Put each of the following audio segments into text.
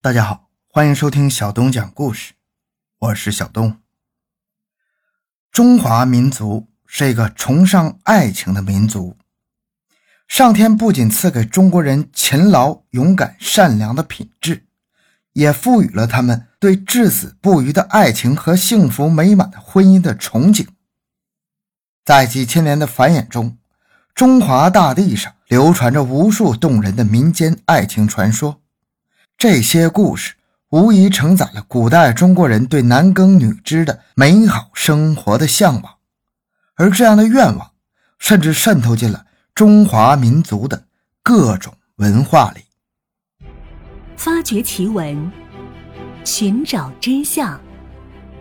大家好，欢迎收听小东讲故事，我是小东。中华民族是一个崇尚爱情的民族，上天不仅赐给中国人勤劳、勇敢、善良的品质，也赋予了他们对至死不渝的爱情和幸福美满的婚姻的憧憬。在几千年的繁衍中，中华大地上流传着无数动人的民间爱情传说。这些故事无疑承载了古代中国人对男耕女织的美好生活的向往，而这样的愿望甚至渗透进了中华民族的各种文化里。发掘奇闻，寻找真相，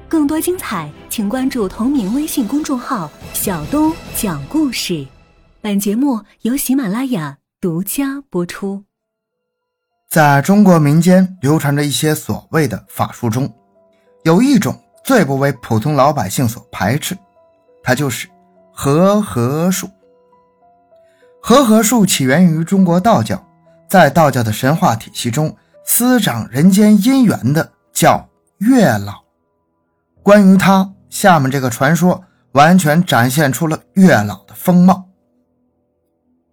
更多精彩，请关注同名微信公众号“小东讲故事”。本节目由喜马拉雅独家播出。在中国民间流传着一些所谓的法术中，有一种最不为普通老百姓所排斥，它就是和合术。和合术起源于中国道教，在道教的神话体系中，司掌人间姻缘的叫月老。关于他，下面这个传说完全展现出了月老的风貌。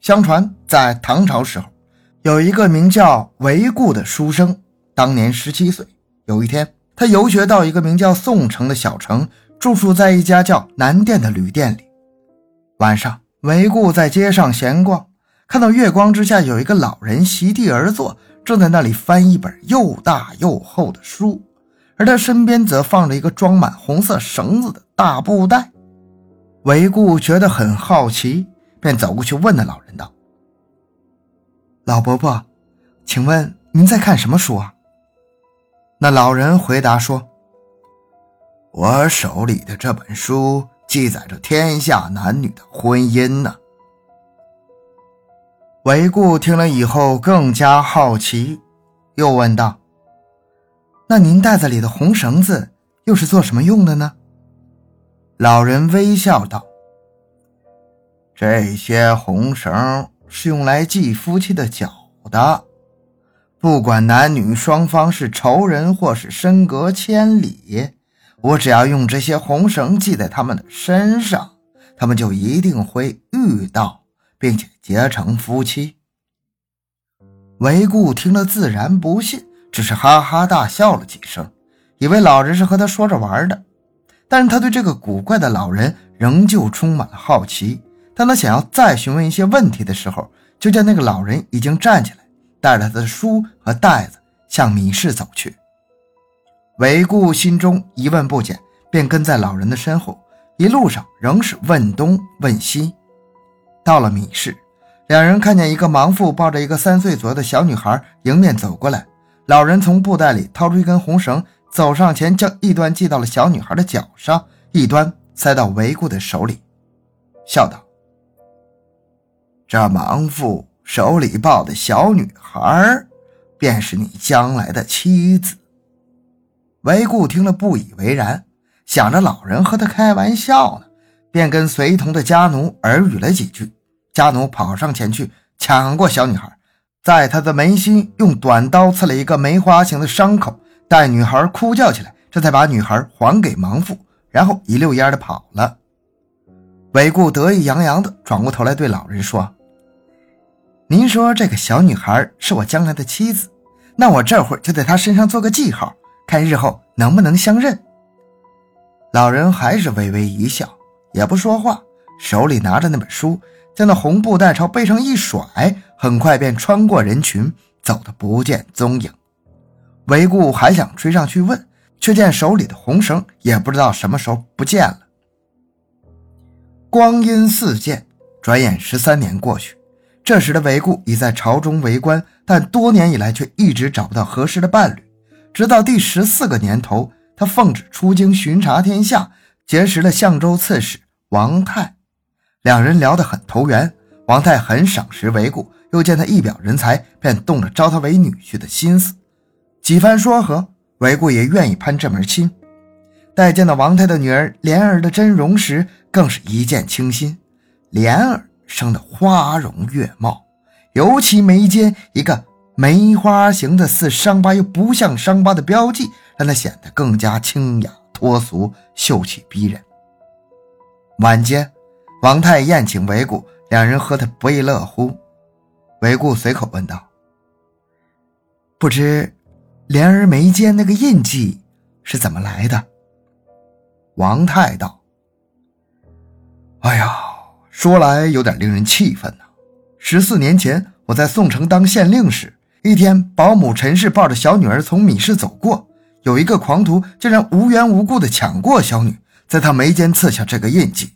相传在唐朝时候。有一个名叫韦固的书生，当年十七岁。有一天，他游学到一个名叫宋城的小城，住宿在一家叫南店的旅店里。晚上，韦固在街上闲逛，看到月光之下有一个老人席地而坐，正在那里翻一本又大又厚的书，而他身边则放着一个装满红色绳子的大布袋。韦固觉得很好奇，便走过去问那老人道。老伯伯，请问您在看什么书啊？那老人回答说：“我手里的这本书记载着天下男女的婚姻呢。”韦固听了以后更加好奇，又问道：“那您袋子里的红绳子又是做什么用的呢？”老人微笑道：“这些红绳。”是用来系夫妻的脚的，不管男女双方是仇人或是身隔千里，我只要用这些红绳系在他们的身上，他们就一定会遇到，并且结成夫妻。韦固听了自然不信，只是哈哈大笑了几声，以为老人是和他说着玩的。但是他对这个古怪的老人仍旧充满了好奇。当他想要再询问一些问题的时候，就见那个老人已经站起来，带着他的书和袋子向密室走去。韦固心中疑问不减，便跟在老人的身后，一路上仍是问东问西。到了密室，两人看见一个盲妇抱着一个三岁左右的小女孩迎面走过来。老人从布袋里掏出一根红绳，走上前，将一端系到了小女孩的脚上，一端塞到韦固的手里，笑道。这盲妇手里抱的小女孩，便是你将来的妻子。韦固听了不以为然，想着老人和他开玩笑呢，便跟随同的家奴耳语了几句。家奴跑上前去抢过小女孩，在她的眉心用短刀刺了一个梅花形的伤口，待女孩哭叫起来，这才把女孩还给盲妇，然后一溜烟的跑了。韦固得意洋洋的转过头来对老人说：“您说这个小女孩是我将来的妻子，那我这会儿就在她身上做个记号，看日后能不能相认。”老人还是微微一笑，也不说话，手里拿着那本书，将那红布袋朝背上一甩，很快便穿过人群，走得不见踪影。韦固还想追上去问，却见手里的红绳也不知道什么时候不见了。光阴似箭，转眼十三年过去。这时的韦固已在朝中为官，但多年以来却一直找不到合适的伴侣。直到第十四个年头，他奉旨出京巡查天下，结识了相州刺史王泰，两人聊得很投缘。王泰很赏识韦固，又见他一表人才，便动了招他为女婿的心思。几番说和，韦固也愿意攀这门亲。待见到王太的女儿莲儿的真容时，更是一见倾心。莲儿生得花容月貌，尤其眉间一个梅花形的似伤疤又不像伤疤的标记，让她显得更加清雅脱俗、秀气逼人。晚间，王太宴请韦固，两人喝得不亦乐乎。韦固随口问道：“不知莲儿眉间那个印记是怎么来的？”王太道：“哎呀，说来有点令人气愤呐。十四年前我在宋城当县令时，一天保姆陈氏抱着小女儿从米市走过，有一个狂徒竟然无缘无故的抢过小女，在她眉间刺下这个印记。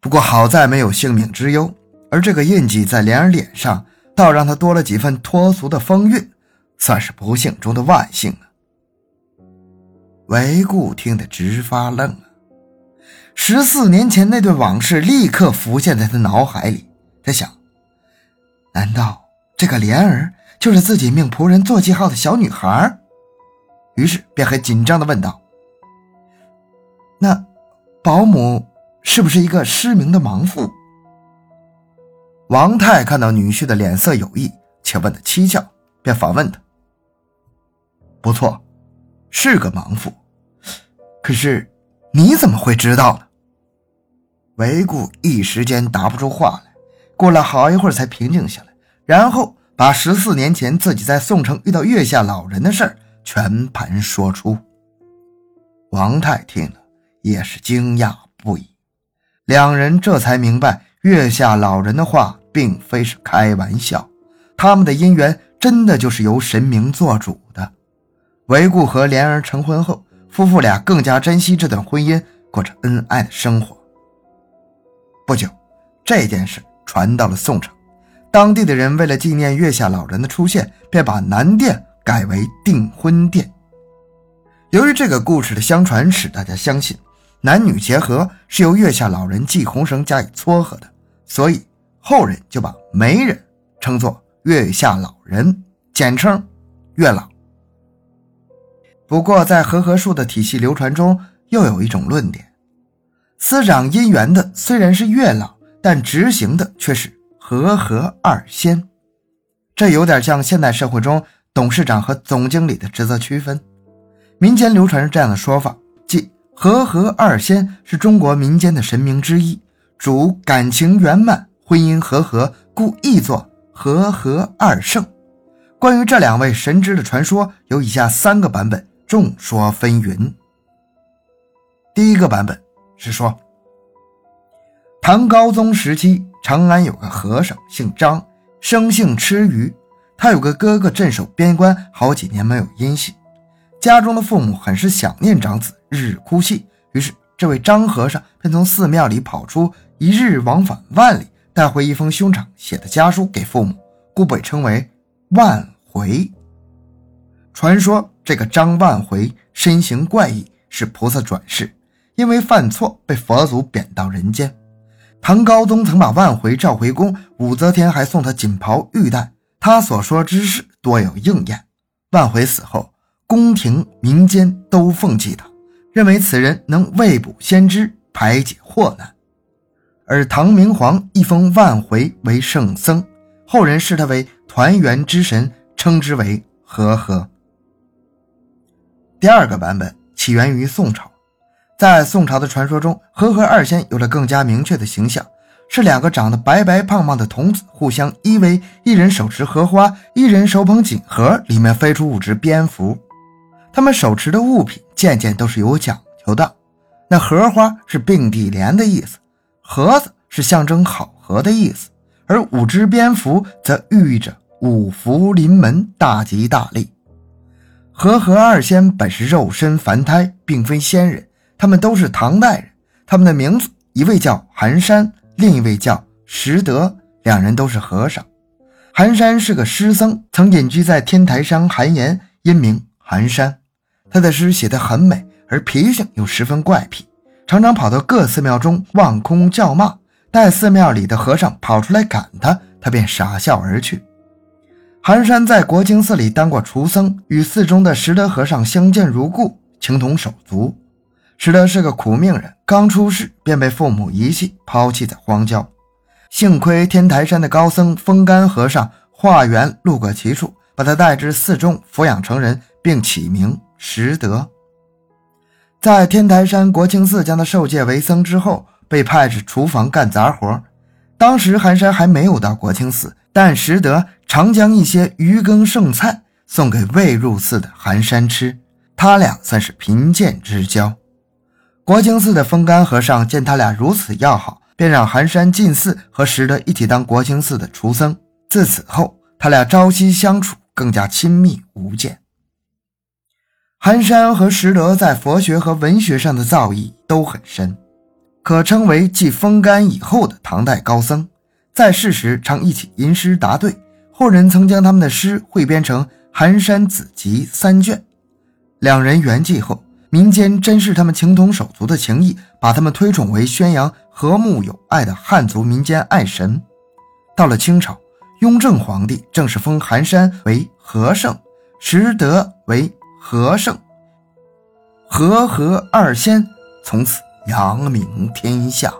不过好在没有性命之忧。”而这个印记在莲儿脸上，倒让她多了几分脱俗的风韵，算是不幸中的万幸啊！韦固听得直发愣啊！十四年前那段往事立刻浮现在他脑海里，他想：难道这个莲儿就是自己命仆人做记号的小女孩？于是便很紧张地问道：“那保姆是不是一个失明的盲妇？”王太看到女婿的脸色有异，且问的蹊跷，便反问他：“不错，是个盲妇，可是你怎么会知道呢？”韦固一时间答不出话来，过了好一会儿才平静下来，然后把十四年前自己在宋城遇到月下老人的事儿全盘说出。王太听了也是惊讶不已，两人这才明白。月下老人的话并非是开玩笑，他们的姻缘真的就是由神明做主的。韦固和莲儿成婚后，夫妇俩更加珍惜这段婚姻，过着恩爱的生活。不久，这件事传到了宋城，当地的人为了纪念月下老人的出现，便把南殿改为订婚殿。由于这个故事的相传，使大家相信男女结合是由月下老人系红绳加以撮合的。所以后人就把媒人称作月下老人，简称月老。不过，在和合术的体系流传中，又有一种论点：司掌姻缘的虽然是月老，但执行的却是和合二仙。这有点像现代社会中董事长和总经理的职责区分。民间流传着这样的说法，即和合二仙是中国民间的神明之一。主感情圆满，婚姻和合，故译作和合二圣。关于这两位神祗的传说有以下三个版本，众说纷纭。第一个版本是说，唐高宗时期，长安有个和尚，姓张，生性吃鱼。他有个哥哥镇守边关，好几年没有音信，家中的父母很是想念长子，日日哭泣。于是，这位张和尚便从寺庙里跑出。一日往返万里，带回一封兄长写的家书给父母，故被称为万回。传说这个张万回身形怪异，是菩萨转世，因为犯错被佛祖贬到人间。唐高宗曾把万回召回宫，武则天还送他锦袍玉带，他所说之事多有应验。万回死后，宫廷民间都奉祭他，认为此人能未卜先知，排解祸难。而唐明皇一封万回为圣僧，后人视他为团圆之神，称之为和合。第二个版本起源于宋朝，在宋朝的传说中，和合二仙有了更加明确的形象，是两个长得白白胖胖的童子互相依偎，一人手持荷花，一人手捧锦盒，里面飞出五只蝙蝠。他们手持的物品件件都是有讲究的，那荷花是并蒂莲的意思。盒子是象征好合的意思，而五只蝙蝠则寓意着五福临门、大吉大利。和合二仙本是肉身凡胎，并非仙人，他们都是唐代人。他们的名字，一位叫寒山，另一位叫拾得，两人都是和尚。寒山是个诗僧，曾隐居在天台山寒岩，因名寒山。他的诗写得很美，而脾性又十分怪癖。常常跑到各寺庙中望空叫骂，待寺庙里的和尚跑出来赶他，他便傻笑而去。寒山在国清寺里当过厨僧，与寺中的拾得和尚相见如故，情同手足。拾得是个苦命人，刚出世便被父母遗弃，抛弃在荒郊。幸亏天台山的高僧风干和尚化缘路过其处，把他带至寺中抚养成人，并起名拾得。在天台山国清寺将他受戒为僧之后，被派至厨房干杂活。当时寒山还没有到国清寺，但拾得常将一些余羹剩菜送给未入寺的寒山吃，他俩算是贫贱之交。国清寺的风干和尚见他俩如此要好，便让寒山进寺和拾得一起当国清寺的厨僧。自此后，他俩朝夕相处，更加亲密无间。寒山和拾得在佛学和文学上的造诣都很深，可称为继风干以后的唐代高僧。在世时常一起吟诗答对，后人曾将他们的诗汇编成《寒山子集》三卷。两人圆寂后。民间珍视他们情同手足的情谊，把他们推崇为宣扬和睦友爱的汉族民间爱神。到了清朝，雍正皇帝正式封寒山为和圣，拾得为和圣，和和二仙从此扬名天下。